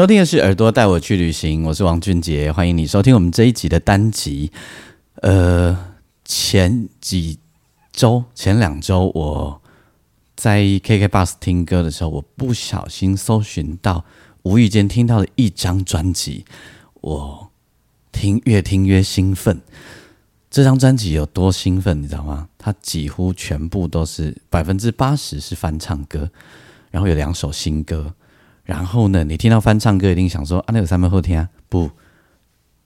收听的是《耳朵带我去旅行》，我是王俊杰，欢迎你收听我们这一集的单集。呃，前几周、前两周，我在 KK Bus 听歌的时候，我不小心搜寻到，无意间听到了一张专辑，我听越听越兴奋。这张专辑有多兴奋，你知道吗？它几乎全部都是百分之八十是翻唱歌，然后有两首新歌。然后呢，你听到翻唱歌，一定想说啊，那有三分后天啊？不，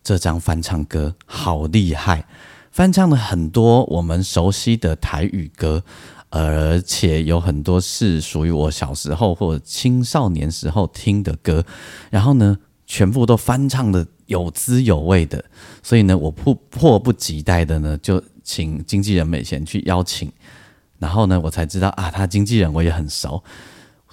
这张翻唱歌好厉害，翻唱了很多我们熟悉的台语歌，而且有很多是属于我小时候或者青少年时候听的歌。然后呢，全部都翻唱的有滋有味的。所以呢，我迫迫不及待的呢，就请经纪人美贤去邀请。然后呢，我才知道啊，他经纪人我也很熟。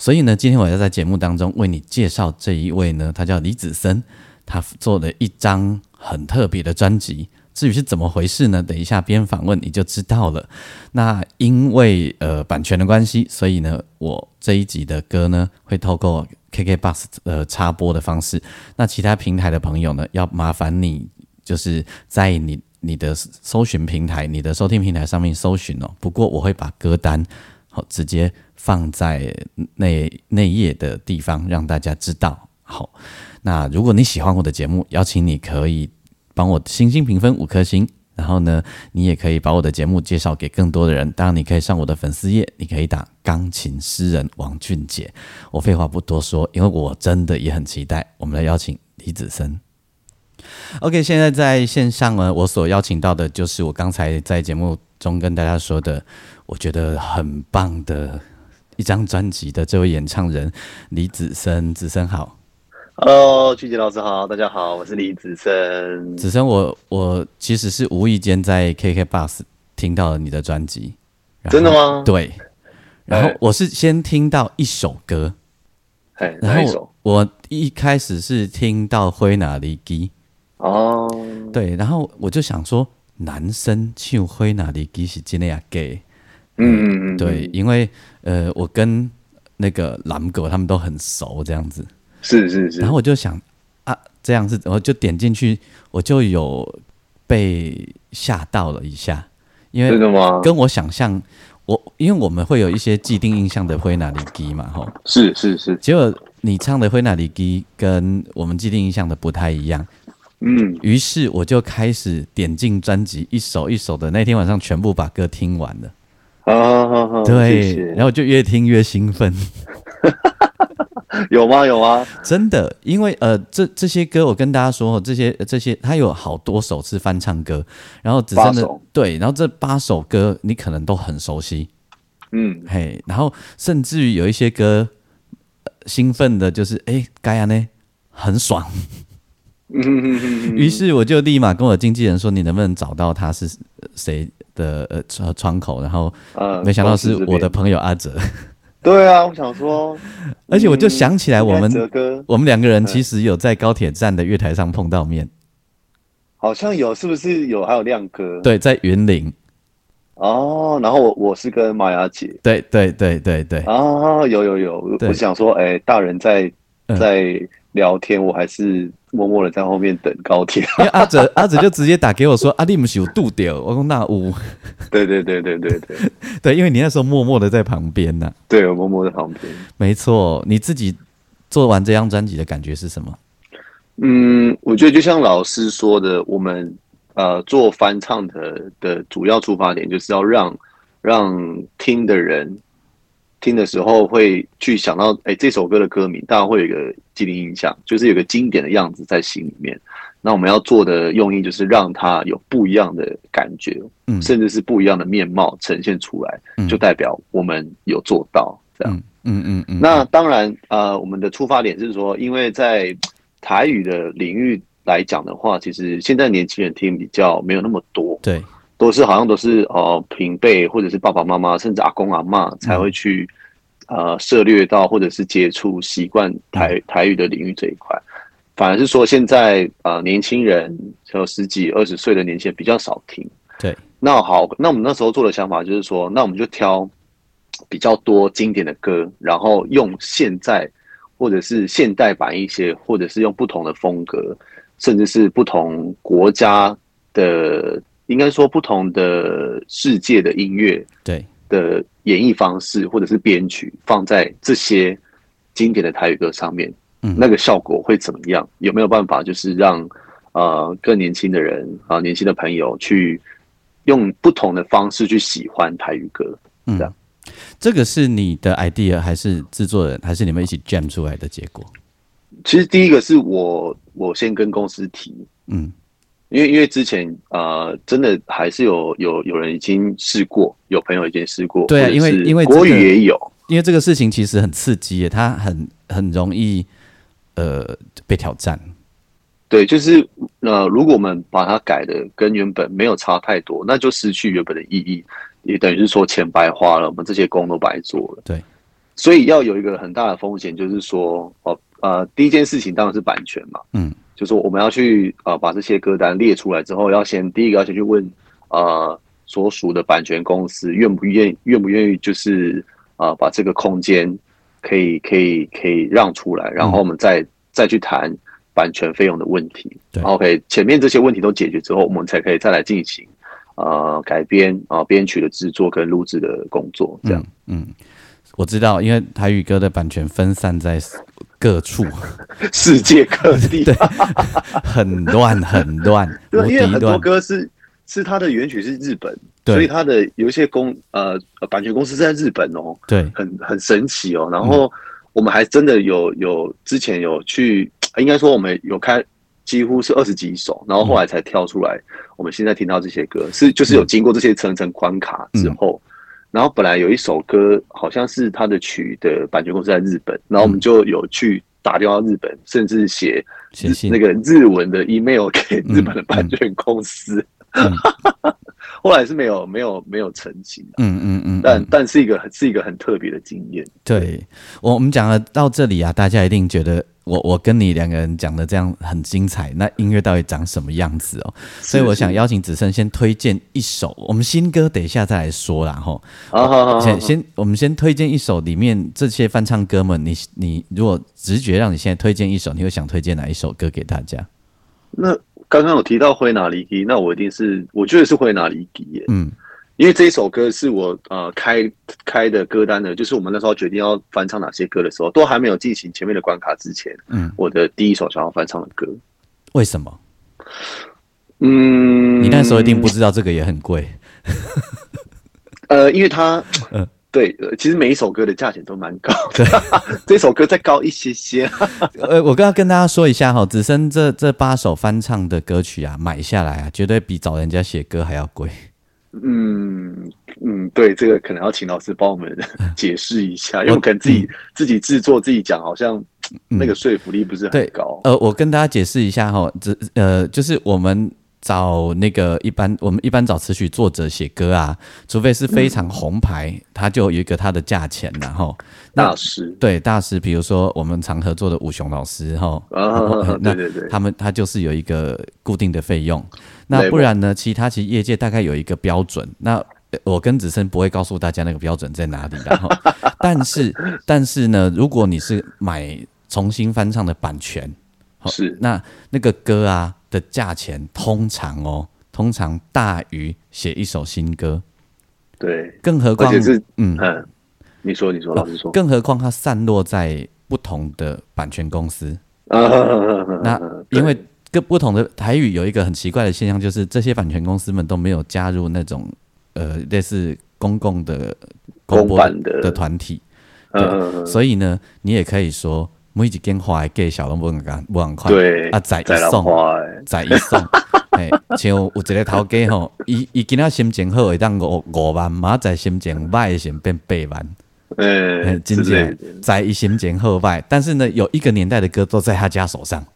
所以呢，今天我要在节目当中为你介绍这一位呢，他叫李子森，他做了一张很特别的专辑。至于是怎么回事呢？等一下边访问你就知道了。那因为呃版权的关系，所以呢，我这一集的歌呢会透过 KK Bus 呃插播的方式。那其他平台的朋友呢，要麻烦你就是在你你的搜寻平台、你的收听平台上面搜寻哦。不过我会把歌单好直接。放在那那页的地方，让大家知道。好，那如果你喜欢我的节目，邀请你可以帮我星星评分五颗星。然后呢，你也可以把我的节目介绍给更多的人。当然，你可以上我的粉丝页，你可以打“钢琴诗人王俊杰”。我废话不多说，因为我真的也很期待。我们来邀请李子森。OK，现在在线上呢，我所邀请到的就是我刚才在节目中跟大家说的，我觉得很棒的。一张专辑的这位演唱人李子森，子森好，Hello，曲杰老师好，大家好，我是李子森。子森，我我其实是无意间在 KK Bus 听到了你的专辑，真的吗？对，然后我是先听到一首歌，哎，哪一首？我一开始是听到《灰哪里基》哦，对，然后我就想说，男生唱《灰哪里基》是真的呀？gay。嗯嗯嗯，对，因为呃，我跟那个蓝狗他们都很熟，这样子，是是是，然后我就想啊，这样子，我就点进去，我就有被吓到了一下，因为真的吗？跟我想象，我因为我们会有一些既定印象的灰哪里基嘛，吼，是是是，结果你唱的灰哪里基跟我们既定印象的不太一样，嗯，于是我就开始点进专辑，一首一首的，那天晚上全部把歌听完了。啊，对，然后就越听越兴奋，有吗？有吗？真的，因为呃，这这些歌我跟大家说，这些这些，它有好多首是翻唱歌，然后只真的对，然后这八首歌你可能都很熟悉，嗯，嘿，然后甚至于有一些歌兴奋的，就是哎，该呀呢，很爽，于是我就立马跟我经纪人说，你能不能找到他是谁？的呃窗窗口，然后没想到是我的朋友阿哲。对啊，我想说，而且我就想起来，我们我们两个人其实有在高铁站的月台上碰到面，好像有，是不是有？还有亮哥，对，在云林。哦，然后我我是跟玛雅姐，对对对对对。啊，有有有，我想说，哎，大人在在聊天，我还是。默默的在后面等高铁，因为阿哲阿哲就直接打给我说：“阿弟，不是有度掉？”我说：“那屋。”对对对对对对 对，因为你那时候默默的在旁边呢。对，我默默在旁边。没错，你自己做完这张专辑的感觉是什么？嗯，我觉得就像老师说的，我们呃做翻唱的的主要出发点就是要让让听的人。听的时候会去想到，哎，这首歌的歌名，大家会有一个既定印象，就是有个经典的样子在心里面。那我们要做的用意就是让它有不一样的感觉，嗯，甚至是不一样的面貌呈现出来，就代表我们有做到这样。嗯嗯嗯，那当然，呃，我们的出发点是说，因为在台语的领域来讲的话，其实现在年轻人听比较没有那么多，对，都是好像都是呃平辈或者是爸爸妈妈，甚至阿公阿妈才会去、呃涉猎到或者是接触习惯台台语的领域这一块。反而是说，现在呃年轻人有十几二十岁的年轻人比较少听。对，那好，那我们那时候做的想法就是说，那我们就挑 比较多经典的歌，然后用现在或者是现代版一些，或者是用不同的风格，甚至是不同国家的，应该说不同的世界的音乐对，的演绎方式，或者是编曲，放在这些经典的台语歌上面，嗯那个效果会怎么样？有没有办法就是让呃更年轻的人啊、年轻的朋友去用不同的方式去喜欢台语歌？嗯这样，这个是你的 idea 还是制作人，还是你们一起 jam 出来的结果？其实第一个是我我先跟公司提，嗯因为因为之前呃真的还是有有有人已经试过，有朋友已经试过，对啊因为因为国语也有，因为这个事情其实很刺激耶，它很很容易呃被挑战。对，就是呃，如果我们把它改的跟原本没有差太多，那就失去原本的意义，也等于是说钱白花了，我们这些工都白做了。对，所以要有一个很大的风险，就是说，哦，呃，第一件事情当然是版权嘛，嗯，就是我们要去呃把这些歌单列出来之后，要先第一个要先去问呃所属的版权公司愿不愿愿不愿意，就是呃把这个空间可以可以可以让出来，然后我们再、再去谈版权费用的问题。对 OK，前面这些问题都解决之后，我们才可以再来进行呃改编啊编曲的制作跟录制的工作，这样。嗯，我知道，因为台语歌的版权分散在各处，世界各地，对很乱很乱，对，因为很多。歌是是它的原曲是日本，对所以它的有一些公呃呃版权公司是在日本哦，对，很很神奇哦。然后我们还真的有有之前有去，应该说我们有开几乎是二十几首，然后后来才跳出来。我们现在听到这些歌是就是有经过这些层层关卡之后。然后本来有一首歌，好像是他的曲的版权公司在日本，然后我们就有去打电话到日本，甚至写写信。那个日文的 email 给日本的版权公司，嗯。后来是没有没有没有成型的，嗯嗯嗯，但嗯但是一个是一个很特别的经验。对我我们讲了到这里啊，大家一定觉得我我跟你两个人讲的这样很精彩，那音乐到底长什么样子哦？所以我想邀请子胜先推荐一首，我们新歌等一下再来说啦吼。好好好好，先先我们先推荐一首里面这些翻唱歌们，你你如果直觉让你现在推荐一首，你会想推荐哪一首歌给大家？那刚刚有提到灰哪里基，那我一定是我觉得是灰哪里基耶，嗯因为这一首歌是我呃开开的歌单的，就是我们那时候决定要翻唱哪些歌的时候，都还没有进行前面的关卡之前，嗯，我的第一首想要翻唱的歌，为什么？嗯，你那时候一定不知道这个也很贵。呃，因为它，嗯对，呃其实每一首歌的价钱都蛮高的，这首歌再高一些些。呃，我刚刚跟大家说一下哈，子生这这八首翻唱的歌曲啊，买下来啊，绝对比找人家写歌还要贵。嗯嗯，对，这个可能要请老师帮我们 解释一下，因为我可能自己、自己制作自己讲，好像那个说服力不是很高。呃，我跟大家解释一下哈，这呃，就是我们找那个一般我们一般找词曲作者写歌啊，除非是非常红牌，它就有一个它的价钱然后大师。对大师，比如说我们常合作的武雄老师哈，啊，对对对，他们他就是有一个固定的费用，那不然呢？其他其实业界大概有一个标准，那呃我跟子森不会告诉大家那个标准在哪里然后，但是但是呢，如果你是买重新翻唱的版权，是那那个歌啊的价钱通常哦，通常大于写一首新歌，对，更何况是嗯，嗯，你说你说，老师说，更何况它散落在不同的版权公司，啊，那因为各不同的台语有一个很奇怪的现象，就是这些版权公司们都没有加入那种呃类似公共的公版的。的团体，嗯，所以呢，你也可以说每一间花给小龙不能不能快，对啊，宰在浪一送，花哎，宰一送。嘿，像有一个头家吼，伊伊今仔心情好会当五五万，明仔心情歹会先变八万。呃哎，经之类典在一心前后拜，但是呢，有一个年代的歌都在他家手上，的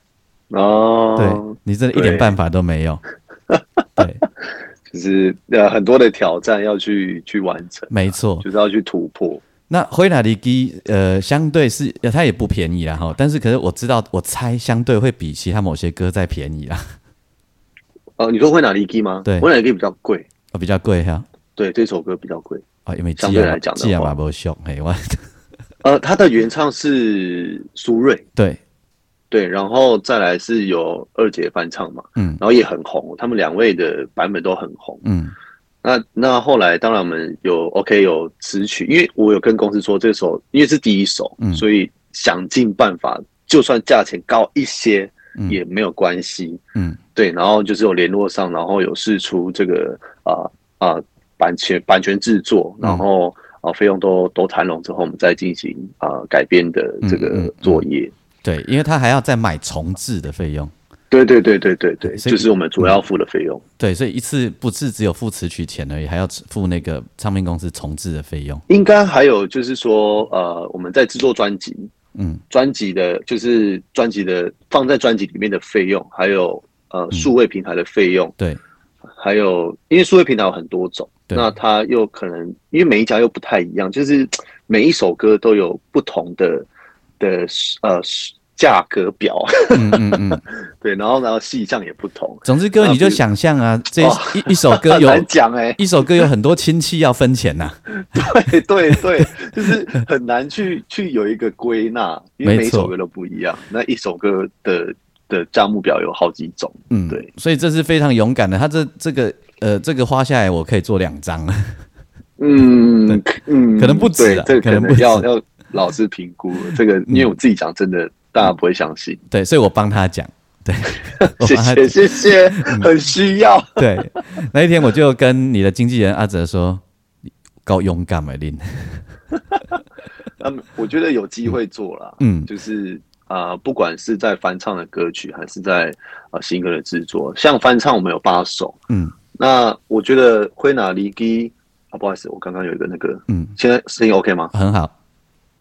哦，对你真的一点对办法都没有。对，就是呃很多的挑战要去去完成，没错。就是要去突破。那灰哪里基呃，相对是呃它也不便宜啦哈，但是可是我知道，我猜相对会比其他某些歌再便宜啦，哦，你说会哪里 key 吗？对会哪里 key 比较贵，哦比较贵哈。对，这首歌比较贵。啊，因为相对来讲的既然话嘛不凶，嘿，我 呃，他的原唱是苏芮，对，对，然后再来是有二姐翻唱嘛，嗯然后也很红，他们两位的版本都很红。嗯那那后来当然我们有 OK 有词曲，因为我有跟公司说这首因为是第一首，嗯所以想尽办法，就算价钱高一些嗯也没有关系。嗯对，然后就是有联络上，然后有试出这个啊啊、版权版权制作，然后啊、费用都都谈拢之后，我们再进行啊、改编的这个嗯嗯嗯作业。对，因为他还要再买重置的费用，对对对对对对，就是我们主要付的费用。对，所以一次不是只有付词曲钱而已，还要付那个唱片公司重置的费用。应该还有就是说，呃，我们在制作专辑，嗯专辑的，就是专辑的放在专辑里面的费用，还有嗯呃数位平台的费用，对还有因为数位平台有很多种，那它又可能因为每一家又不太一样，就是每一首歌都有不同的的呃价格表，嗯嗯嗯。对，然后然后细项也不同，总之，哥你就想象啊，这哦一一首歌有 难讲哎、一首歌有很多亲戚要分钱 呐、对对对，就是很难去去有一个归纳，因为每一首歌都不一样。那一首歌的的价目表有好几种，嗯，对，所以这是非常勇敢的。他这这个呃，这个花下来我可以做两张，嗯嗯，可能不止这个可可能不止。嗯能要要老师评估这个，因为我自己讲真的，大家不会相信。对，所以我帮他讲，对，我谢谢谢谢，很需要。对，那一天我就跟你的经纪人阿哲说，够勇敢的林，嗯，我觉得有机会做了，嗯。就是啊、呃不管是在翻唱的歌曲，还是在啊、呃新歌的制作，像翻唱我们有八首，嗯。那我觉得灰拿离基啊，不好意思，我刚刚有一个那个，嗯，现在声音 OK 吗？很好，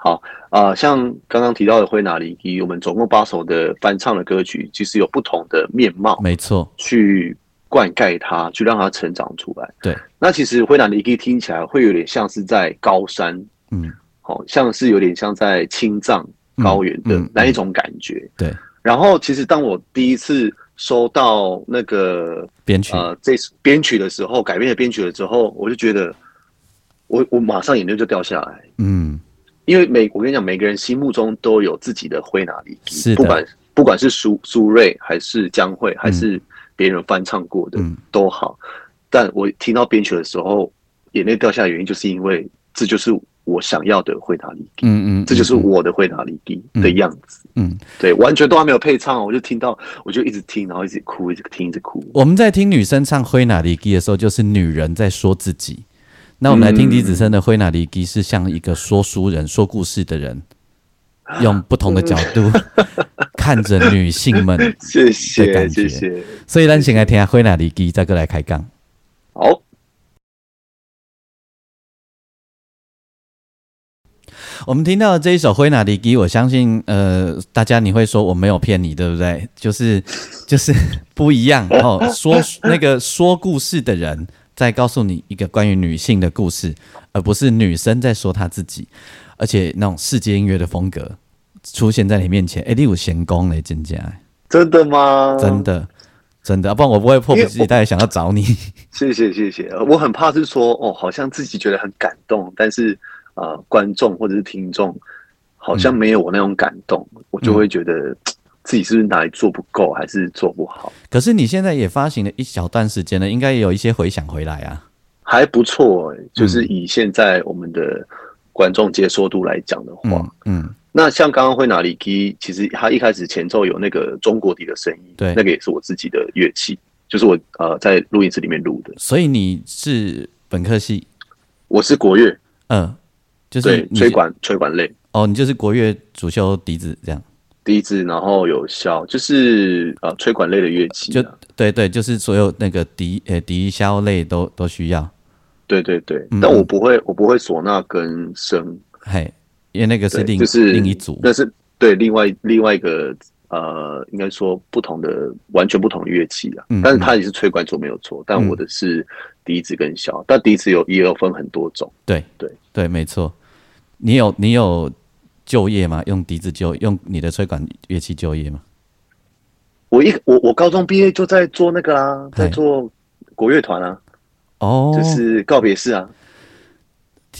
好啊、像刚刚提到的灰拿离基，我们总共八首的翻唱的歌曲，其实有不同的面貌没错，去灌溉它，去让它成长出来。对，那其实灰拿离基听起来会有点像是在高山，嗯。好、像是有点像在青藏高原的那一种感觉。对，然后其实当我第一次收到那个编曲，呃这编曲的时候，改编的编曲了之后，我就觉得我我马上眼泪就掉下来，嗯因为每我跟你讲，每个人心目中都有自己的灰哪里，是的不管不管是苏苏芮还是江蕙，还是别人翻唱过的、嗯都好，但我听到编曲的时候，眼泪掉下来，原因就是因为这就是我想要的灰哪里，嗯嗯，这就是嗯我的灰哪里的样子。嗯。对，完全都还没有配唱，我就听到，我就一直听，然后一直哭，一直听，一直哭。我们在听女生唱《灰哪里基》的时候，就是女人在说自己。那我们来听李子琛的《灰哪里基》，是像一个说书人、说故事的人，用不同的角度 看着女性们。谢的谢谢谢，所以咱先来听下《灰哪里基》，再过来开杠。好，我们听到的这一首《灰哪里基》，我相信呃，大家你会说我没有骗你，对不对？就是就是不一样哦。说那个说故事的人在告诉你一个关于女性的故事，而不是女生在说她自己，而且那种世界音乐的风格出现在你面前，哎，你有闲工嘞，真假？真的吗？真的真的，不然我不会迫不及待想要找你。谢谢谢谢，我很怕是说哦，好像自己觉得很感动，但是呃，观众或者是听众好像没有我那种感动，我就会觉得嘖自己是不是哪里做不够，还是做不好，可是你现在也发行了一小段时间了，应该也有一些回想回来啊。还不错、欸。就是以现在我们的观众接受度来讲的话，嗯嗯，那像刚刚会哪里 key，其实他一开始前奏有那个中国笛的声音，对那个也是我自己的乐器，就是我呃在录音室里面录的。所以你是本科系，我是国乐，嗯，就是吹管吹管类哦，你就是国乐主修笛子这样，笛子，然后有箫，就是呃吹管类的乐器、就啊。对对，就是所有那个笛呃笛箫类都都需要。对对对，嗯但我不会，我不会唢呐跟笙，嘿，因为那个是另就是另一组，那是对另外另外一个呃，应该说不同的完全不同的乐器啊。嗯但是它也是吹管组没有错，但我的是笛子跟箫，但笛子有也有分很多种。对对对，没错。你有你有就业吗？用笛子就用你的吹管乐器就业吗？我一我我高中毕业就在做那个啦，嗨在做国乐团啊，哦，就是告别式啊。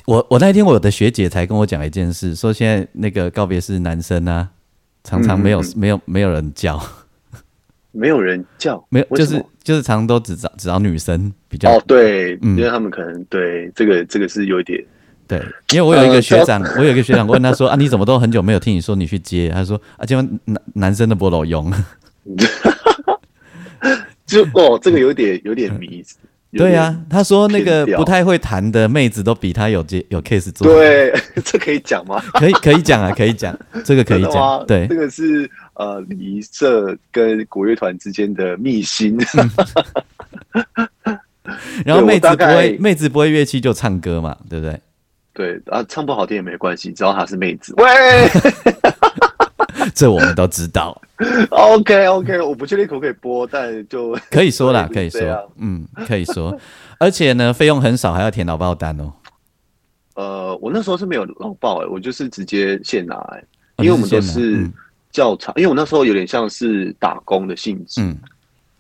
我我那天我的学姐才跟我讲一件事，说现在那个告别式男生啊，常常没有、嗯嗯没有没有人叫，没有人叫，没有 就是就是常常都只找只找女生比较、哦，对，嗯因为他们可能对这个这个是有一点，对，因为我有一个呃学长，我有一个学长问他说啊，你怎么都很久没有听你说你去接？他说啊，结果男男生的不老用，就哦，这个有点有点迷。对呀、他说那个不太会弹的妹子都比他有接有 case 做，，对，这可以讲吗？可以可以讲啊，可以讲，这个可以讲，对这，个是呃礼仪社跟国乐团之间的秘辛。然后妹子不会妹子不会乐器就唱歌嘛，对不对？对啊，唱不好听也没关系，只要她是妹子。喂！这我们都知道，，OK OK，我不确定可不可以播，但就 可以说啦，可以说，嗯，可以说，而且呢，费用很少，还要填劳报单哦。呃，我那时候是没有劳报哎、我就是直接现拿哎、哦因为我们都是较长因为我那时候有点像是打工的性质，嗯。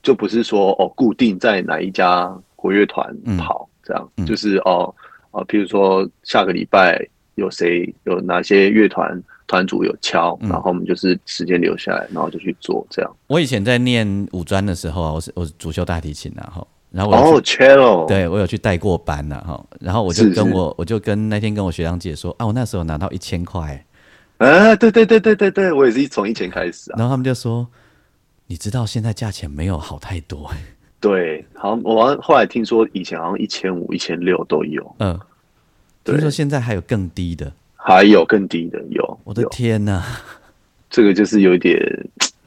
就不是说哦固定在哪一家国乐团嗯。跑、这样，嗯。就是哦哦，譬如说下个礼拜有谁有哪些乐团团主有敲，嗯。然后我们就是时间留下来，然后就去做这样。我以前在念五专的时候啊，我是我是主修大提琴啊，哈，然后我有哦去、，cello，，对我有去带过班呐、哈，然后我就是跟是。我我就跟那天跟我学长姐说啊，我那时候拿到一千块，啊，对对对对对对，我也是从一千开始啊。然后他们就说，你知道现在价钱没有好太多、欸，对，好像我好像后来听说以前好像一千五、一千六都有，嗯，对。听说现在还有更低的，还有更低的有。我的有。天呐、这个就是有一点，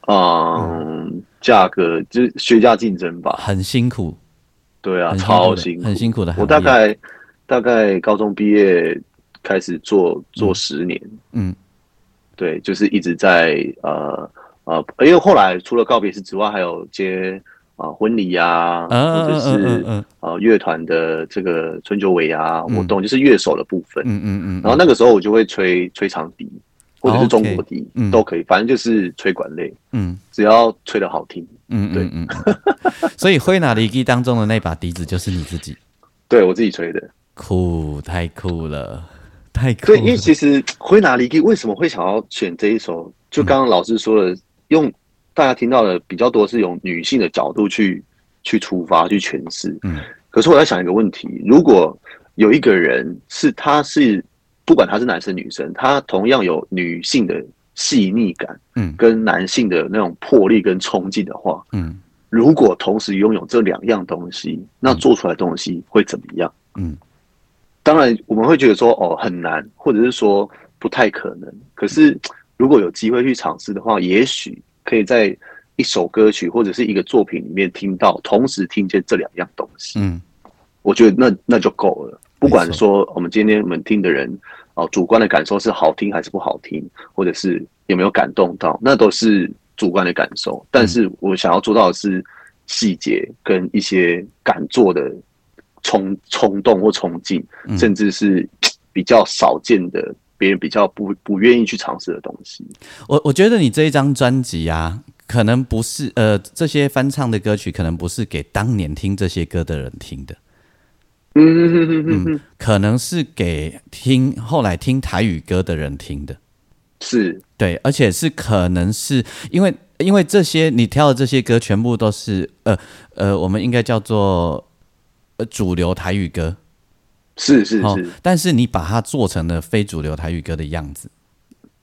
嗯，价格就是学价竞争吧。很辛苦，对啊，辛超辛苦，很辛苦的我大概大概高中毕业开始做做十年，嗯。对，就是一直在呃呃，因为后来除了告别式之外，还有接啊、婚礼呀、嗯或者是呃乐团的这个春秋尾牙嗯活动，就是乐手的部分。嗯嗯嗯，然后那个时候我就会吹吹长笛，或者是中国笛、嗯都可以，反正就是吹管类，嗯只要吹的好听。嗯对嗯 所以灰拿离基当中的那把笛子就是你自己，对我自己吹的。酷，太酷了，太酷对，因为，其实灰拿离基为什么会想要选这一首？就刚刚老师说的，用大家听到的比较多是用女性的角度去去出发去诠释。嗯可是我在想一个问题：如果有一个人是他是不管他是男生女生，他同样有女性的细腻感嗯跟男性的那种魄力跟冲劲的话，嗯如果同时拥有这两样东西，那做出来的东西会怎么样？嗯当然，我们会觉得说哦很难，或者是说不太可能。可是如果有机会去尝试的话，也许可以在一首歌曲或者是一个作品里面听到，同时听见这两样东西，嗯我觉得那那就够了。不管说我们今天我们听的人哦、主观的感受是好听还是不好听，或者是有没有感动到，那都是主观的感受。但是我想要做到的是细节跟一些敢做的冲冲动或冲劲，嗯甚至是比较少见的，别人比较不不愿意去尝试的东西。我我觉得你这一张专辑啊，可能不是呃这些翻唱的歌曲，可能不是给当年听这些歌的人听的，嗯嗯嗯嗯嗯，可能是给听后来听台语歌的人听的。是对，而且是可能是因为因为这些你挑的这些歌全部都是呃呃，我们应该叫做呃主流台语歌，哦是是是，，但是你把它做成了非主流台语歌的样子，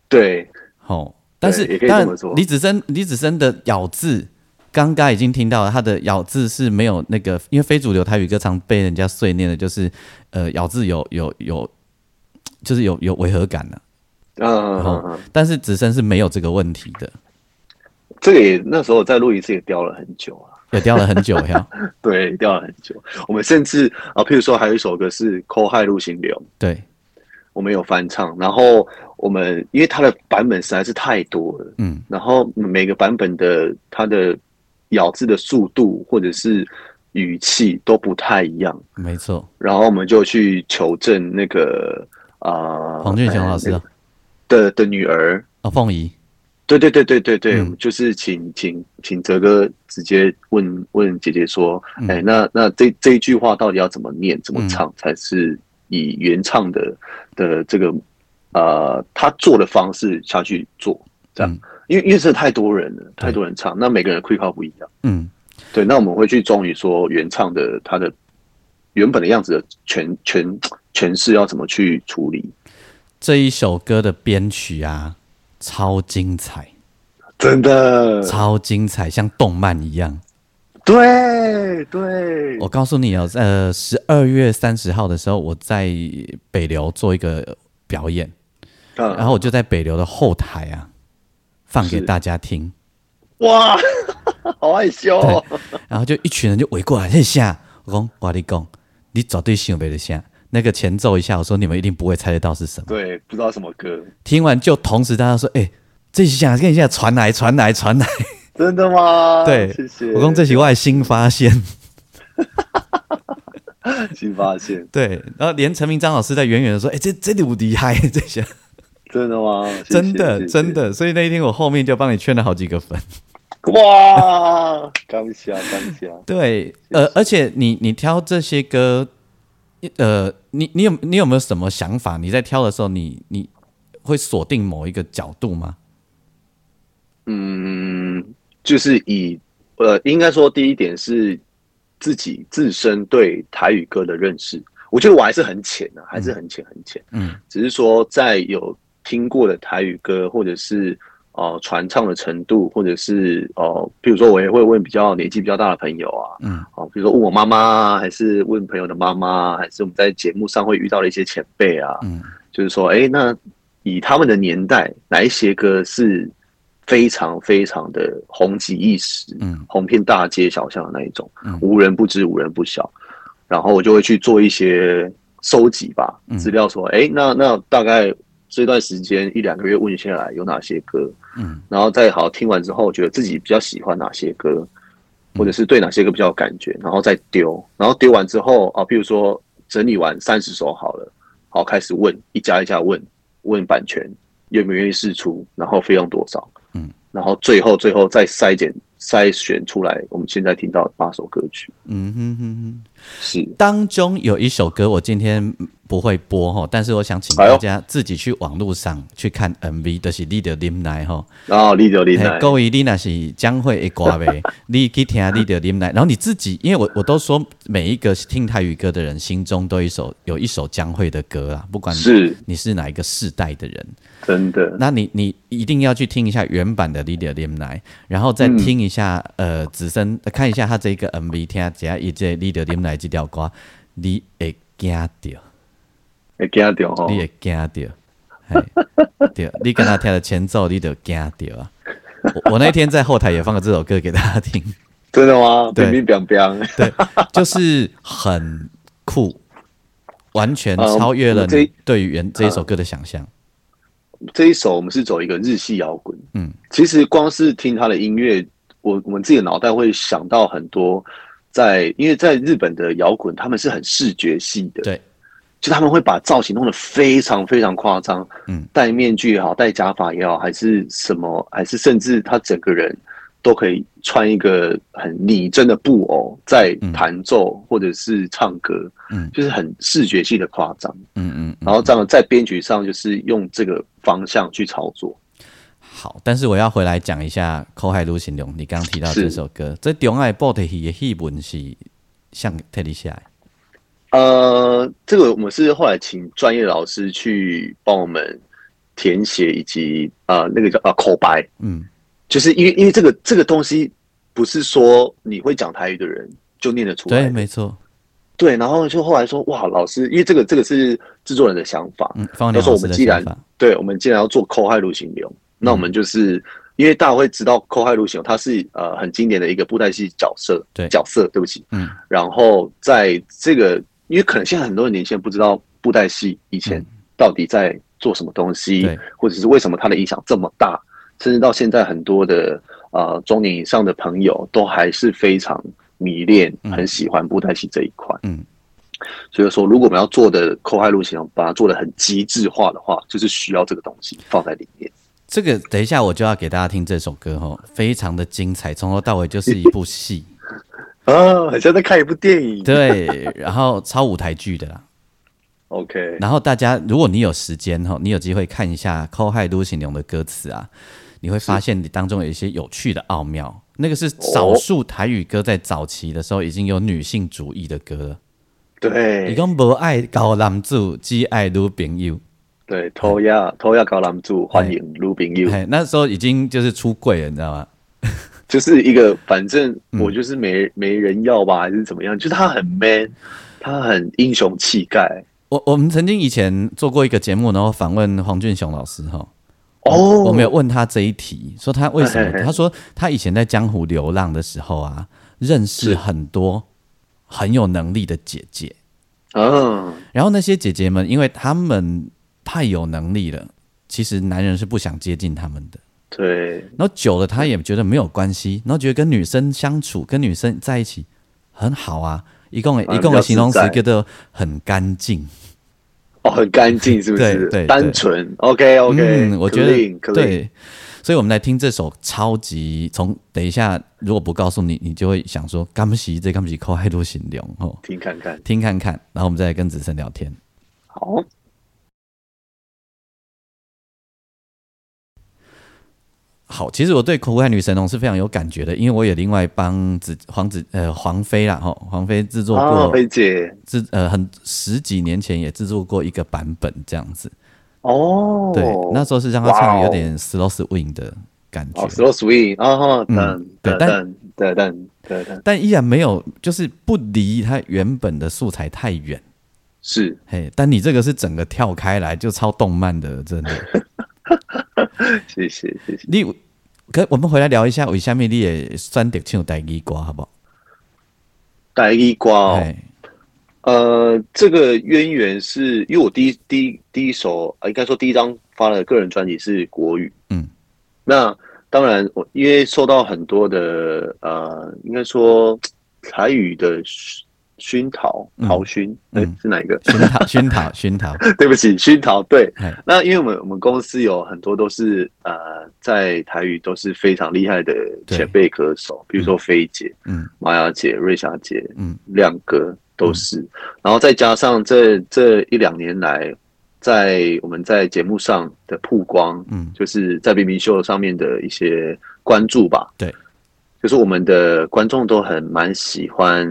对，哦，但是也可以当然这么说。李子珍李子珍的咬字。刚刚已经听到了，他的咬字是没有那个，因为非主流台语歌常被人家碎念的，就是呃咬字有有有，就是有有违和感的、嗯嗯嗯，但是子森是没有这个问题的，这个也那时候在录音室也雕了很久啊。也掉了很久呀。对，掉了很久。我们甚至啊，譬如说还有一首歌是《扣害路行流》，对，我们有翻唱，然后我们因为它的版本实在是太多了，嗯然后每个版本的它的咬字的速度或者是语气都不太一样，没错，然后我们就去求证那个啊，黄俊雄老师的的女儿，啊，凤仪，对对对对对对，嗯。就是请请请哲哥直接问问姐姐说，嗯。哎、那那这这一句话到底要怎么念、怎么嗯。唱，才是以原唱的的这个呃他做的方式下去做，这样，嗯。因为因为是太多人了，太多人唱，那每个人的 quick call 不一样，嗯。对，那我们会去忠于说原唱的他的原本的样子的诠诠诠释要怎么去处理，这一首歌的编曲啊，超精彩，真的，超精彩，像动漫一样。对对，我告诉你哦，呃，十二月三十号的时候，我在北流做一个表演，嗯然后我就在北流的后台啊，放给大家听，哇，好害羞哦。然后就一群人就围过来，嘿下，我讲，我跟你讲，你绝对想不得下。那个前奏一下，我说你们一定不会猜得到是什么。对，不知道什么歌，听完就同时大家说，哎、这下跟一下传来传来传来，真的吗？对，谢谢。我讲这是我的新发现，新发现，对，然后连陈明章老师在远远的说，哎、这这里厉害，这些真的吗？真的真的，所以那一天我后面就帮你圈了好几个粉。哇，刚下刚下，对，呃，而且你你挑这些歌，呃，你你有你有没有什么想法？你在挑的时候你，你会锁定某一个角度吗？嗯，就是以呃，应该说第一点是自己自身对台语歌的认识，我觉得我还是很浅的、还是很浅很浅。嗯只是说在有听过的台语歌，或者是呃传唱的程度，或者是呃，比如说我也会问比较年纪比较大的朋友啊，嗯。哦，比如说问我妈妈啊，还是问朋友的妈妈，还是我们在节目上会遇到的一些前辈啊，嗯就是说，哎，那以他们的年代，哪一些歌是非常非常的红极一时，嗯。红遍大街小巷的那一种嗯，无人不知，无人不晓。然后我就会去做一些收集吧嗯，资料说，哎，那那大概这段时间一两个月问下来有哪些歌，嗯。然后再好听完之后，觉得自己比较喜欢哪些歌，或者是对哪些歌比较有感觉，然后再丢，然后丢完之后啊，譬如说整理完三十首好了，好开始问一家一家问问版权愿不愿意试出，然后费用多少，嗯，然后最后最后再筛减筛选出来我们现在听到八首歌曲。嗯哼哼哼。是。当中有一首歌，我今天不会播哈，但是我想请大家自己去网络上去看 MV，就是你的林来哈。然后李九林来各位，你那是将会的歌呗，你去听你的林来，然后你自己，因为我我都说每一个听台语歌的人心中都一首有一首将会的歌啊，不管是。你是哪一个世代的人，真的。那你你一定要去听一下原版的《你的林来》，然后再听一下、呃子森、呃看一下他这个 MV，听一下一这《你的林来》这条歌，你会惊到，会惊到哦你，会惊到，对，你跟他听的前奏，你就惊到啊。我我那天在后台也放了这首歌给大家听，真的吗？对。冰冰冰冰，对，就是很酷，完全呃超越了你对于原这一首歌的想象。这一首我们是走一个日系摇滚，嗯，其实光是听他的音乐，我我们自己的脑袋会想到很多在，因为在日本的摇滚他们是很视觉系的，对，就他们会把造型弄得非常非常夸张，嗯，戴面具也好，戴假发也好，还是什么，还是甚至他整个人都可以穿一个很拟真的布偶在弹奏或者是唱歌，嗯就是很视觉性的夸张。嗯嗯嗯。然后这样在编曲上就是用这个方向去操作。好，但是我要回来讲一下《口海路行龙》，你刚刚提到这首歌，这中爱报的戏的戏文是像特地下来，呃，这个我们是后来请专业老师去帮我们填写，以及呃那个叫啊口白，嗯。就是因为因为这个这个东西不是说你会讲台语的人就念得出来对，没错，对，然后就后来说哇，老师，因为这个这个是制作人的想法，嗯，方他说良老师我们既然对，我们既然要做口海路行流，那我们就是、因为大家会知道口海路行流，它是呃很经典的一个布袋戏角色，对。角色，对不起，嗯。然后在这个，因为可能现在很多的年轻人不知道布袋戏以前到底在做什么东西对，或者是为什么它的影响这么大，甚至到现在很多的呃中年以上的朋友都还是非常迷恋，嗯很喜欢布袋戏这一块。嗯，所以说，如果我们要做的口海路线，把它做的很极致化的话，就是需要这个东西放在里面。这个等一下我就要给大家听这首歌哈，非常的精彩，从头到尾就是一部戏，啊，好像在看一部电影。对，然后超舞台剧的啦。，OK，然后大家，如果你有时间哈，你有机会看一下《扣害都形容》的歌词啊，你会发现当中有一些有趣的奥妙。那个是少数台语歌在早期的时候已经有女性主义的歌了。你对讲不爱搞男主，只爱女朋友。对，偷亚偷亚搞男主欢迎卢炳佑，哎，那时候已经就是出柜了，你知道吗？就是一个反正嗯我就是没没人要吧，还是怎么样？就是他很 man，他很英雄气概。我我们曾经以前做过一个节目，然后访问黄俊雄老师哈。哦，我们有问他这一题，说他为什么？嘿嘿嘿他说他以前在江湖流浪的时候啊，认识很多很有能力的姐姐，嗯，然后那些姐姐们，因为她们太有能力了，其实男人是不想接近她们的。对，然后久了，他也觉得没有关系，然后觉得跟女生相处、跟女生在一起很好啊。一共啊一共的形容词叫做很干净。哦，很干净，是不是？对单纯。OK OK，嗯，我觉得对，所以我们来听这首超级从等一下，如果不告诉你，你就会想说，干不洗这干不洗扣太多形容哦，听看看。听看看，然后我们再来跟子琛聊天。好，好，其实我对《苦海女神龙》是非常有感觉的，因为我也另外帮子黄子呃黄飞啦哈，黄飞制作啊，过菲姐，制呃很十几年前也制作过一个版本这样子，哦，对，那时候是让他唱有点 slow swing 的感觉，哦，slow swing，啊哈，嗯噔对但噔噔噔噔噔。噔，但依然没有就是不离他原本的素材太远。是，嘿，但你这个是整个跳开来就超动漫的，真的。谢 谢谢谢。你可我们回来聊一下，为下面你也选择唱台语歌好不？好？带一瓜哦，哎，呃，这个渊源是因为我第一第一第一首，呃，应该说第一张发的个人专辑是国语，嗯，那当然我因为受到很多的呃，应该说台语的熏熏陶嗯。陶熏，哎、嗯是哪一个？熏陶熏陶 熏陶，对不起，熏陶对。哎。那因为我们我们公司有很多都是呃，在台语都是非常厉害的前辈歌手，比如说菲姐、嗯。玛雅姐、瑞霞姐、嗯。亮哥都是。然后再加上这这一两年来，在我们在节目上的曝光，嗯。就是在 B B 秀上面的一些关注吧。对，就是我们的观众都很蛮喜欢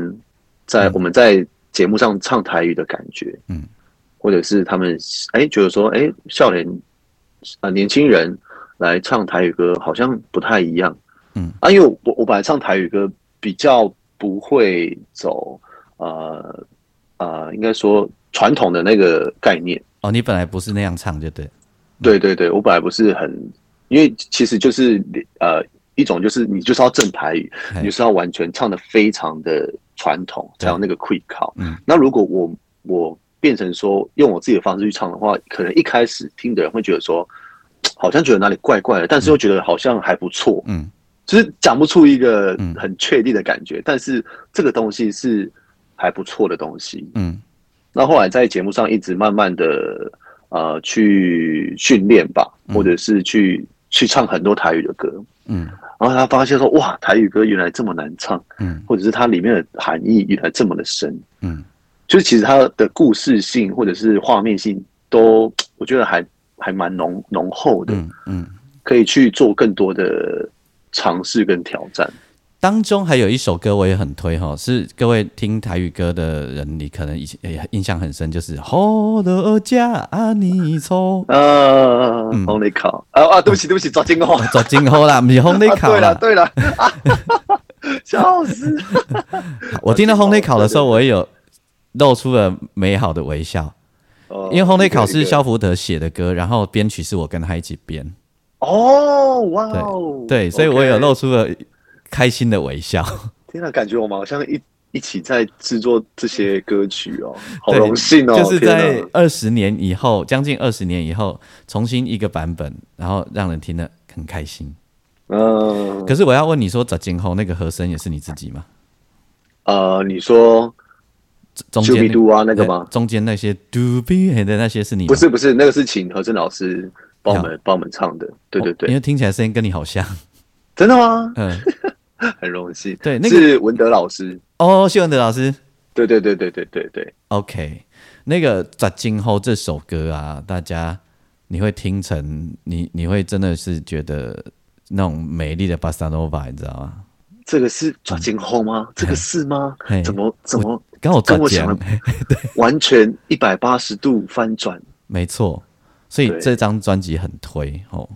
在我们在节目上唱台语的感觉。嗯，或者是他们哎觉得说哎笑脸啊年轻人来唱台语歌好像不太一样。嗯啊，因为我我本来唱台语歌比较不会走呃呃，应该说传统的那个概念。哦，你本来不是那样唱，就对，对对对，我本来不是很，因为其实就是呃一种就是你就是要正台语，你就是要完全唱的非常的传统，对。才有那个 quick 考。嗯。那如果我我变成说用我自己的方式去唱的话，可能一开始听的人会觉得说，好像觉得哪里怪怪的，但是又觉得好像还不错，嗯。就是讲不出一个嗯。很确定的感觉，但是这个东西是还不错的东西。嗯。那后来在节目上一直慢慢的呃去训练吧，嗯。或者是去去唱很多台语的歌，嗯然后他发现说哇，台语歌原来这么难唱，嗯。或者是它里面的含义原来这么的深，嗯。就是其实它的故事性或者是画面性都我觉得还还蛮浓浓厚的，嗯嗯，可以去做更多的尝试跟挑战。当中还有一首歌我也很推哈，是各位听台语歌的人，你可能以前也印象很深，就是《好的家你错》。啊，嗯红雷考啊啊，对不起对不起，抓金话。走今后啦，不是烘焙啊对了。对了，啊 笑死！我听到烘焙烤的时候，我也有露出了美好的微笑，哦因为烘焙烤是肖福德写的歌，然后编曲是我跟他一起编，哦，哇哦，对，所以我有露出了开心的微笑。天啊，感觉我们好像一一起在制作这些歌曲哦，好对荣幸哦！就是在二十年以后，将近二十年以后，重新一个版本，然后让人听得很开心。嗯可是我要问你说，早今后那个和声也是你自己吗？呃，你说中间 Scooby-Doo 啊那个吗中间那些 do be 的那些是你不是不是，那个是请何真老师帮我们帮我们唱的，对对对，因为听起来声音跟你好像。真的吗？嗯，很荣幸，对那个是文德老师，哦，谢文德老师。对对对对对对对，，OK，那个在今后这首歌啊，大家你会听成你你会真的是觉得那种美丽的巴萨诺瓦，你知道吗？这个是抓紧后吗？这个是吗？怎么怎么刚好转讲跟我想，的完全一百八十度翻转？没错，所以对。这张专辑很推哦。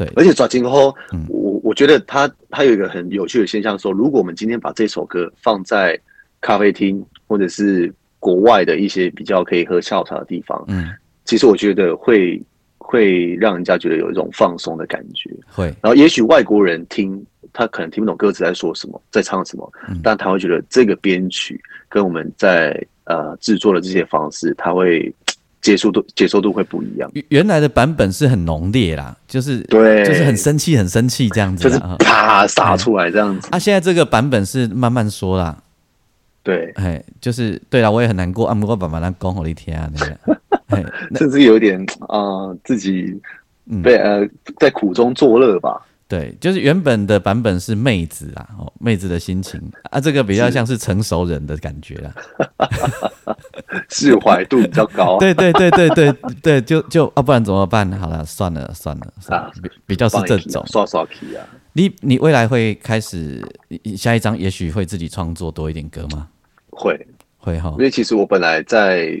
对，而且抓紧后，嗯。我我觉得他他有一个很有趣的现象，说如果我们今天把这首歌放在咖啡厅或者是国外的一些比较可以喝下午茶的地方，嗯，其实我觉得会会让人家觉得有一种放松的感觉。会，然后也许外国人听他可能听不懂歌词在说什么，在唱什么，嗯。但他会觉得这个编曲跟我们在呃制作的这些方式，他会接受度接受度会不一样。原原来的版本是很浓烈啦，就是对。就是很生气，很生气这样子就是啪撒出来这样子，啊，现在这个版本是慢慢说啦，对，哎，就是对啦，我也很难过，啊，不过爸爸那讲给你听啊，那个，哎，甚至有点啊、呃自己嗯。被、呃在苦中作乐吧。对，就是原本的版本是妹子啊，哦，妹子的心情啊，这个比较像是成熟人的感觉啦。释怀度比较高，对对对对对对，就就啊，不然怎么办？好了，算了算了算了啊，比比较是这种。刷刷题啊，你你未来会开始下一张，也许会自己创作多一点歌吗？会，会哈因，为其实我本来在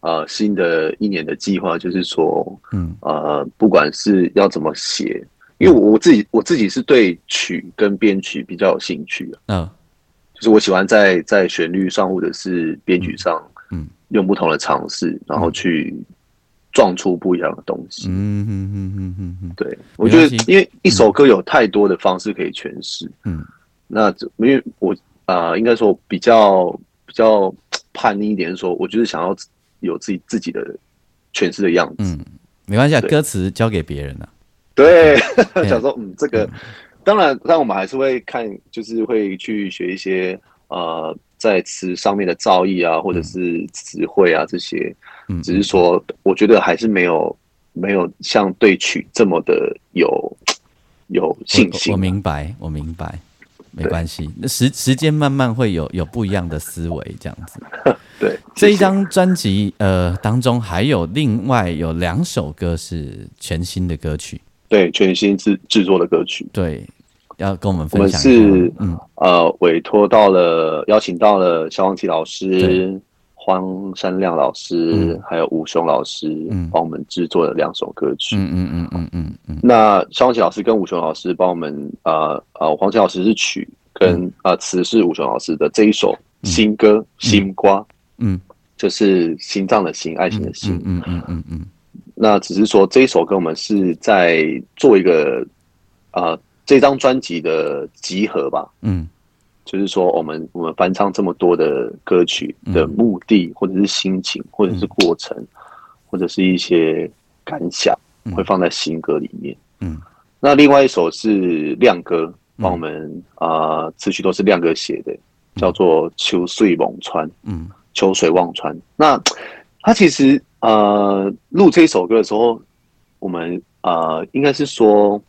呃新的一年的计划就是说，嗯呃，不管是要怎么写，因为我我自己我自己是对曲跟编曲比较有兴趣的，嗯就是我喜欢在在旋律上或者是编曲上，嗯用不同的尝试，然后去撞出不一样的东西。嗯嗯嗯嗯嗯嗯对，我觉得因为一首歌有太多的方式可以诠释，嗯那这因为我啊、呃应该说比较比较叛逆一点，说我就是想要有自己自己的诠释的样子。嗯，没关系啊，歌词交给别人了。对，对想说嗯，这个当然，但我们还是会看，就是会去学一些呃，在词上面的造诣啊，或者是词汇啊这些。嗯，只是说，我觉得还是没有没有像对曲这么的有有信心啊。我我明白，我明白，没关系。那时时间慢慢会有有不一样的思维，这样子。对这一张专辑呃当中还有另外有两首歌是全新的歌曲，对全新制制作的歌曲，对，要跟我们分享一下吗。是嗯呃委托到了邀请到了萧煌奇老对师、荒山亮老师，嗯还有吴雄老师，嗯帮我们制作了两首歌曲。嗯嗯嗯嗯嗯嗯那萧煌奇老师跟吴雄老师帮我们呃呃，黄奇老师是曲跟呃词是吴雄老师的这一首新歌《心瓜》，嗯就是心脏的心，爱情的心。嗯嗯嗯嗯嗯那只是说这一首歌我们是在做一个呃这张专辑的集合吧，嗯。就是说我们我们翻唱这么多的歌曲的目的，或者是心情，或者是过程，或者是一些感想，会放在新歌里面。嗯。那另外一首是亮哥帮我们啊、呃词曲都是亮哥写的，叫做《秋水望川》。嗯。秋水望川。那他其实呃录这一首歌的时候，我们呃应该是说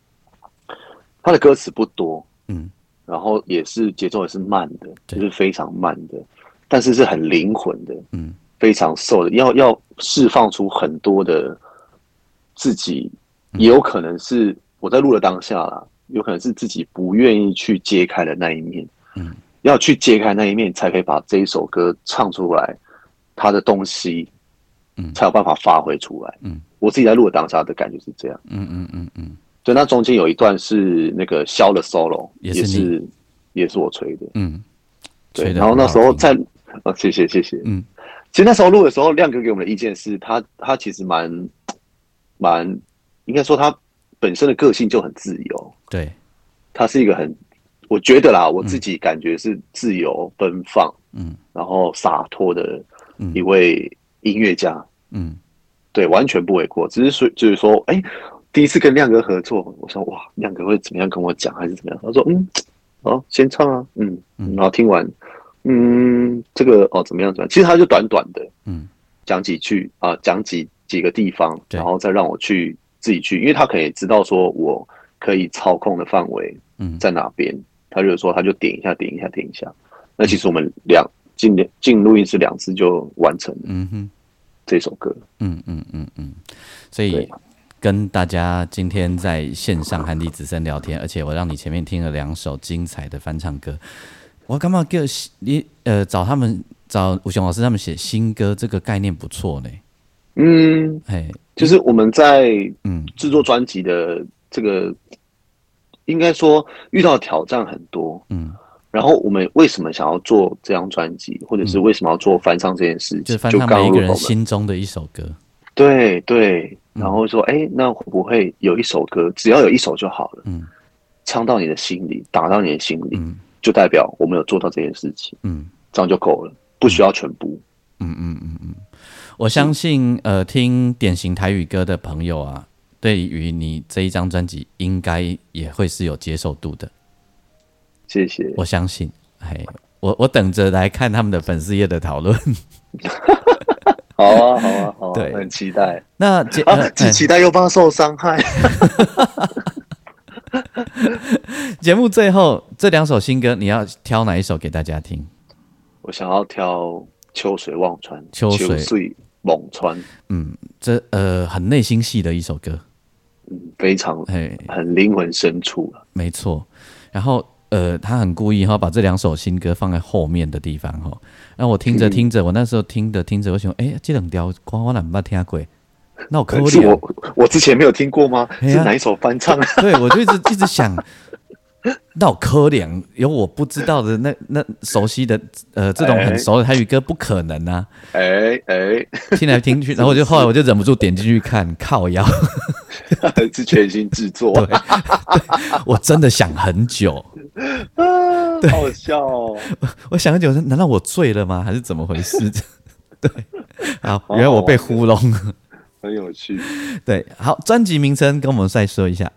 他的歌词不多，嗯。然后也是节奏也是慢的，就是非常慢的，但是是很灵魂的，嗯。非常瘦的，要要释放出很多的自己，嗯。也有可能是我在录的当下啦，有可能是自己不愿意去揭开的那一面，嗯，要去揭开那一面，才可以把这一首歌唱出来，他的东西，嗯。才有办法发挥出来，嗯，我自己在录的当下的感觉是这样，嗯嗯嗯嗯。对，那中间有一段是那个箫的 solo，也是也是我吹的，嗯，对，然后那时候在，啊，谢谢谢谢，嗯。其实那时候录的时候，亮哥给我们的意见是他他其实蛮蛮，应该说他本身的个性就很自由，对。他是一个很我觉得啦，我自己感觉是自由奔放，嗯，然后洒脱的一位音乐家，嗯，对，完全不为过。只是说，就是说，哎，第一次跟亮哥合作，我说哇，亮哥会怎么样跟我讲，还是怎么样？他说，嗯，哦，先唱啊，嗯，嗯然后听完，嗯，这个哦，怎么样？怎么样？其实他就短短的，嗯，讲几句啊，讲几几个地方，然后再让我去自己去，因为他可能也知道说我可以操控的范围，嗯，在哪边。他就说，他就点一下，点一下，点一下。那其实我们两进进录音室两次就完成了。嗯哼，这首歌。嗯嗯嗯嗯。所以跟大家今天在线上和李子森聊天，而且我让你前面听了两首精彩的翻唱歌。我干嘛给你呃找他们找吴雄老师他们写新歌，这个概念不错呢。嗯，哎，就是我们在嗯制作专辑的这个。应该说遇到挑战很多，嗯，然后我们为什么想要做这张专辑，或者是为什么要做翻唱这件事，就翻唱每一个人心中的一首歌，对对，然后说，哎，那会不会有一首歌，只要有一首就好了，嗯，唱到你的心里，打到你的心里，就代表我们有做到这件事情，嗯，这样就够了，不需要全部，嗯嗯嗯嗯，我相信，呃，听典型台语歌的朋友啊。对于你这一张专辑，应该也会是有接受度的。谢谢，我相信。嘿，我我等着来看他们的粉丝页的讨论。好啊，好啊，好，对，很期待。那 既期待又怕受伤害。节目最后这两首新歌，你要挑哪一首给大家听？我想要挑《秋水望穿》。秋水望穿，嗯，这呃很内心戏的一首歌。非常哎，很灵魂深处了，没错。然后呃，他很故意哈，把这两首新歌放在后面的地方哈。那我听着听着，我那时候听着听着，我想，哎，这两条光我哪没听过？那我可是我我之前没有听过吗？是哪一首翻唱？对，我就一直一直想。那我可怜有我不知道的那那熟悉的呃这种很熟的台语歌不可能啊！哎哎，听来听去，然后我就后来我就忍不住点进去看，靠腰是全新制作，我真的想很久，好笑哦！我想很久，难道我醉了吗？还是怎么回事？对，好，原来我被糊弄了，很有趣。对，好，专辑名称跟我们再说一下，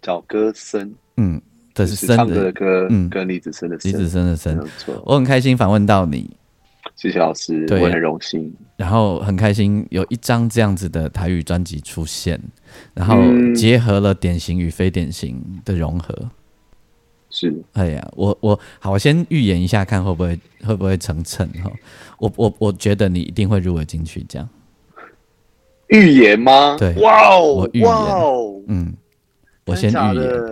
找歌声，嗯。这是唱歌的歌，嗯，跟李子生的李子生的生，没错。我很开心访问到你，谢谢老师，我很荣幸。然后很开心有一张这样子的台语专辑出现，然后结合了典型与非典型的融合。是，哎呀，我我好，我先预言一下，看会不会会不会成称哈。我我我觉得你一定会入围进去，这样。预言吗？对，哇哦，我预言，嗯，我先预言。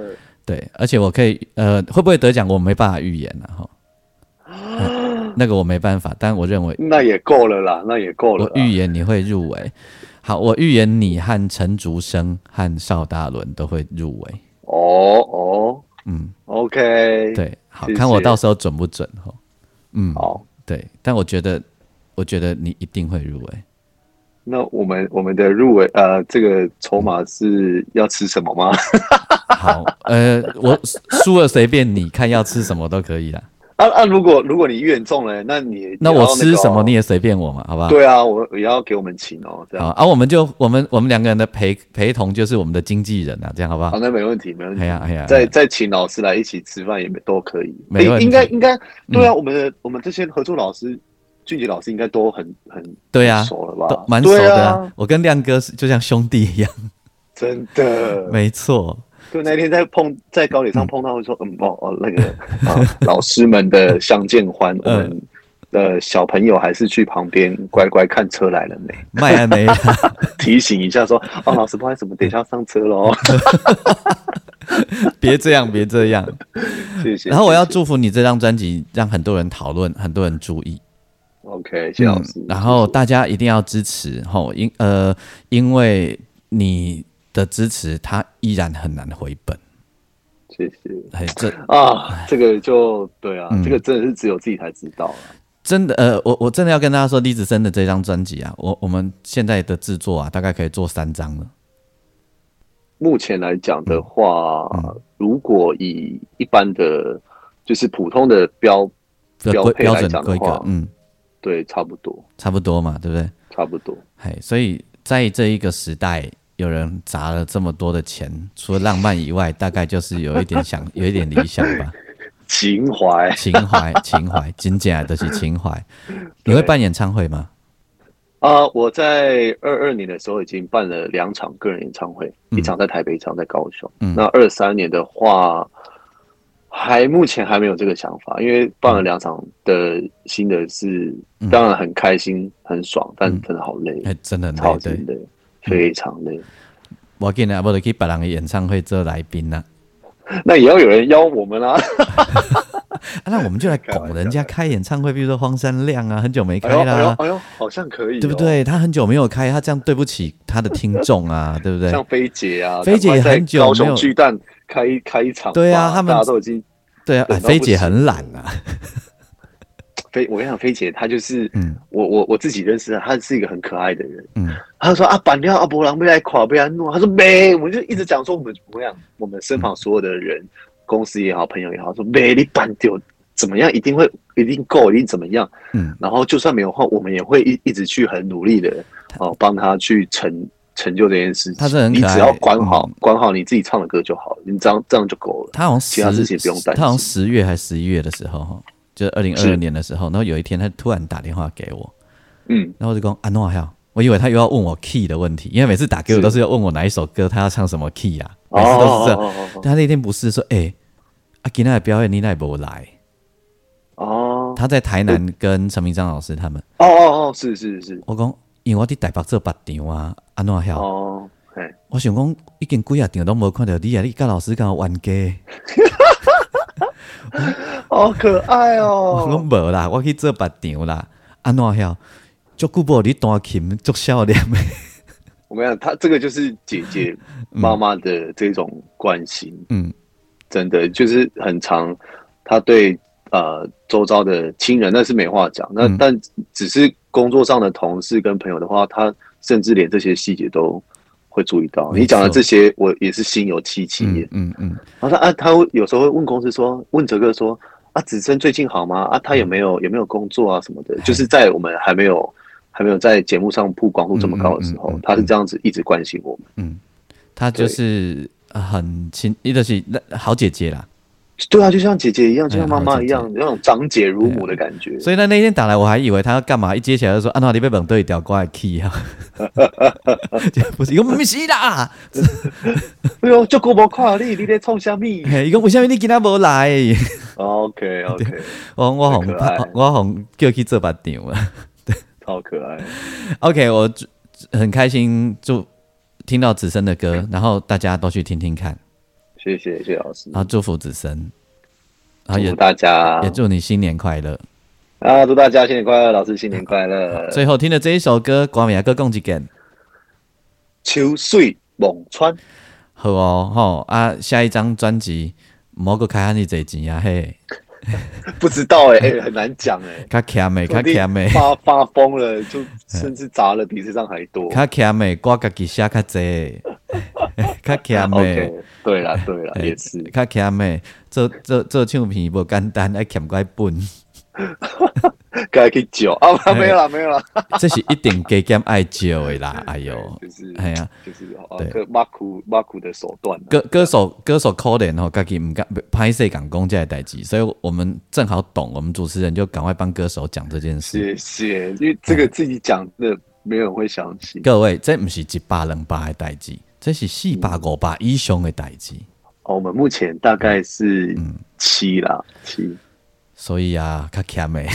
对，而且我可以，呃，会不会得奖？我没办法预言了哈。那个我没办法，但我认为那也够了啦，那也够了。我预言你会入围。好，我预言你和陈竹生和邵大伦都会入围。哦哦，嗯，OK，对，好看我到时候准不准哈？嗯，好，对，但我觉得，我觉得你一定会入围。那我们我们的入围呃，这个筹码是要吃什么吗？好，呃，我输了随便你看要吃什么都可以的。啊啊，如果如果你预言中了，那你那我吃什么你也随便我嘛，好不好？对啊，我也要给我们请哦，这样。啊，我们就我们我们两个人的陪陪同就是我们的经纪人啊，这样好不好？好，那没问题，没问题。哎呀哎呀，再再请老师来一起吃饭也都可以。没问题，应该应该对啊，我们的我们这些合作老师。俊杰老师应该都很很对啊，熟了吧？蛮熟的。我跟亮哥是就像兄弟一样，真的，没错。就那天在碰在高铁上碰到，会说嗯哦哦那个 啊老师们的相见欢，我们的小朋友还是去旁边乖乖看车来了没？没 提醒一下说哦老师不好意思，我们等一下上车喽。别这样，别这样，谢谢。然后我要祝福你这张专辑，让很多人讨论，很多人注意。OK，谢老师。然后大家一定要支持吼，因呃，因为你的支持，他依然很难回本。谢谢。哎，这啊，这个就对啊，这个真的是只有自己才知道啊。真的，呃，我我真的要跟大家说，李子森的这张专辑啊，我我们现在的制作啊，大概可以做三张了。目前来讲的话，如果以一般的就是普通的标标标准规格，，嗯，对，差不多，差不多嘛，对不对？差不多。嘿，所以在这一个时代，有人砸了这么多的钱，除了浪漫以外，大概就是有一点想，有一点理想吧，情怀，情怀，情怀，仅仅来的是情怀。你会办演唱会吗？啊、我在二二年的时候已经办了两场个人演唱会，嗯一场在台北，一场在高雄。嗯那二三年的话，还目前还没有这个想法，因为办了两场的新的是，嗯当然很开心、很爽，但嗯真的好累，哎、真的很累，超级对。累，非常累。我给你啊，不得去别人的演唱会做来宾呐、那也要有人邀我们啊！啊，那我们就来拱人家开演唱会，比如说荒山亮啊，很久没开啦、哎呦哎呦，好像可以、哦，对不？对？他很久没有开，他这样对不起他的听众啊，对不对？像菲姐啊，菲姐赶快在很久高没有雄巨蛋开一开一场，对啊他们大家都已经对啊，哎，等到菲姐很懒啊，菲，我跟你讲，菲姐她就是，嗯我我我自己认识的，她是一个很可爱的人。嗯她说啊，板掉阿伯郎被来垮被来弄，她说没，我们就一直讲说我们怎么样，我们身旁所有的人，公司也好，朋友也好，说没你板掉怎么样，一定会一定够，一定怎么样。嗯，然后就算没有换，我们也会一一直去很努力的哦，帮他去成成就这件事情。她真的很可爱你只要管好、嗯管好你自己唱的歌就好了，你这样这样就够了。他好像十其他事情不用担心他好像十月还是十一月的时候哈，就是二零二二年的时候，然后有一天他突然打电话给我，嗯，然后我就讲啊诺还我以为他又要问我 key 的问题，因为每次打给我都是要问我哪一首歌，他要唱什么 key 啊，每次都是这样。哦哦但他那天不是说，哎、啊，今天的表演你那不来？哦他在台南跟陈明章老师他们，哦哦哦，是是是，我讲，因为我伫台北做八场啊，安怎晓？哦，我想讲，已经几啊场都无看到你啊，你甲老师敢有冤家？好可爱哦我。无啦，我去做八场啦，安怎晓？足久无你弹琴，足少年的。我跟你讲，他这个就是姐姐 妈妈的这种关心，嗯真的就是很长，他对呃周遭的亲人那是没话讲，那、嗯但只是工作上的同事跟朋友的话，他甚至连这些细节都会注意到。你讲的这些，我也是心有戚戚焉嗯。嗯嗯，然后他啊，他有时候会问公司说，问哲哥说啊，子琛最近好吗？啊，他有没有有没有工作啊什么的？就是在我们还没有还没有在节目上曝光度这么高的时候，他是这样子一直关心我们。嗯，他就是呃很亲，一个是那好姐姐啦。对啊，就像姐姐一样，就像妈妈一样，那种长姐如母的感觉。所以呢，那天打来，我还以为他要干嘛，一接起来就说：“啊，那你被本队调过来 key 啊？”就 不是，伊讲不是啦，哎呦，就国博跨你，你在冲虾米嘿伊讲为什么你今仔无来？？OK OK，我我红我红叫去做八场啊。超可爱。OK，我祝很开心，就听到子森的歌，然后大家都去听听看，谢谢谢谢老师，然后祝福子生，然后也祝福大家也祝你新年快乐。啊，祝大家新年快乐，老师新年快乐。最后听的这一首歌，光明歌共几件，秋水望穿，好哦吼啊！下一张专辑莫个开安尼侪钱啊嘿，不知道哎、欸很难讲哎、较欠的，较说不定欠的。发发疯了，就 甚至砸了比这张还多。较欠的，我家己写较济，较欠的对啦对啦，也是。较欠的，做做做唱片不简单，爱欠怪本，该去酒啊，没有啦没有啦，这是一定加减爱少的啦。哎呦，就是哎呀，就是啊，对个马库马库的手段啊。歌歌手歌手可怜吼，家己毋敢拍摄讲讲这个代志，所以我们正好懂，我们主持人就赶快帮歌手讲这件事。谢谢，因为这个自己讲的没有人会相信。各位，这不是一百两百的代志，这是四百五百以上的代志。哦，我们目前大概是嗯七啦，七。所以啊，卡卡美，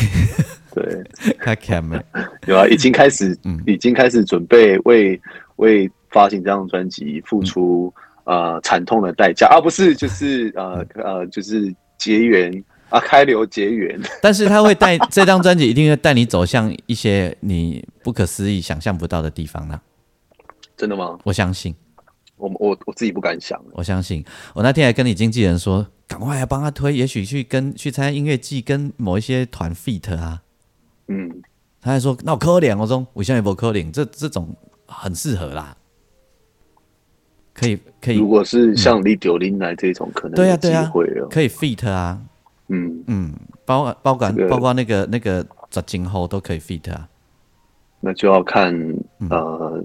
对，卡卡美，有啊，已经开始，嗯已经开始准备为为发行这张专辑付出、呃惨痛的代价啊，不是，就是呃呃，就是结缘啊，开流结缘。但是他会带这张专辑，一定会带你走向一些你不可思议、想象不到的地方呢。真的吗？我相信，我我我自己不敢想。我相信。我那天还跟你经纪人说，赶快来帮他推，也许去跟去参加音乐季，跟某一些团 feat 啊。嗯，他还说：“那我可怜，我说我现在不可怜，这这种很适合啦，可以可以如果是像李九林来这种，可能对啊对啊。可以 feat 啊，嗯，嗯，包包括这个包括那个那个十今后都可以 fit 啊。那就要看嗯呃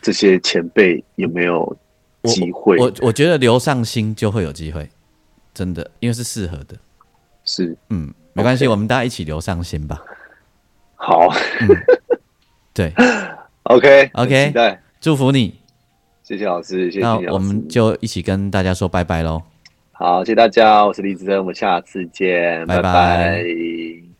这些前辈有没有机会。我我觉得留上心就会有机会，真的，因为是适合的。是嗯，没关系我们大家一起留上心吧。好对，，OK OK 很期待，祝福你。谢谢老师，谢谢我们就一起跟大家说拜拜喽。好，谢谢大家，我是李子珍，我们下次见，拜拜拜拜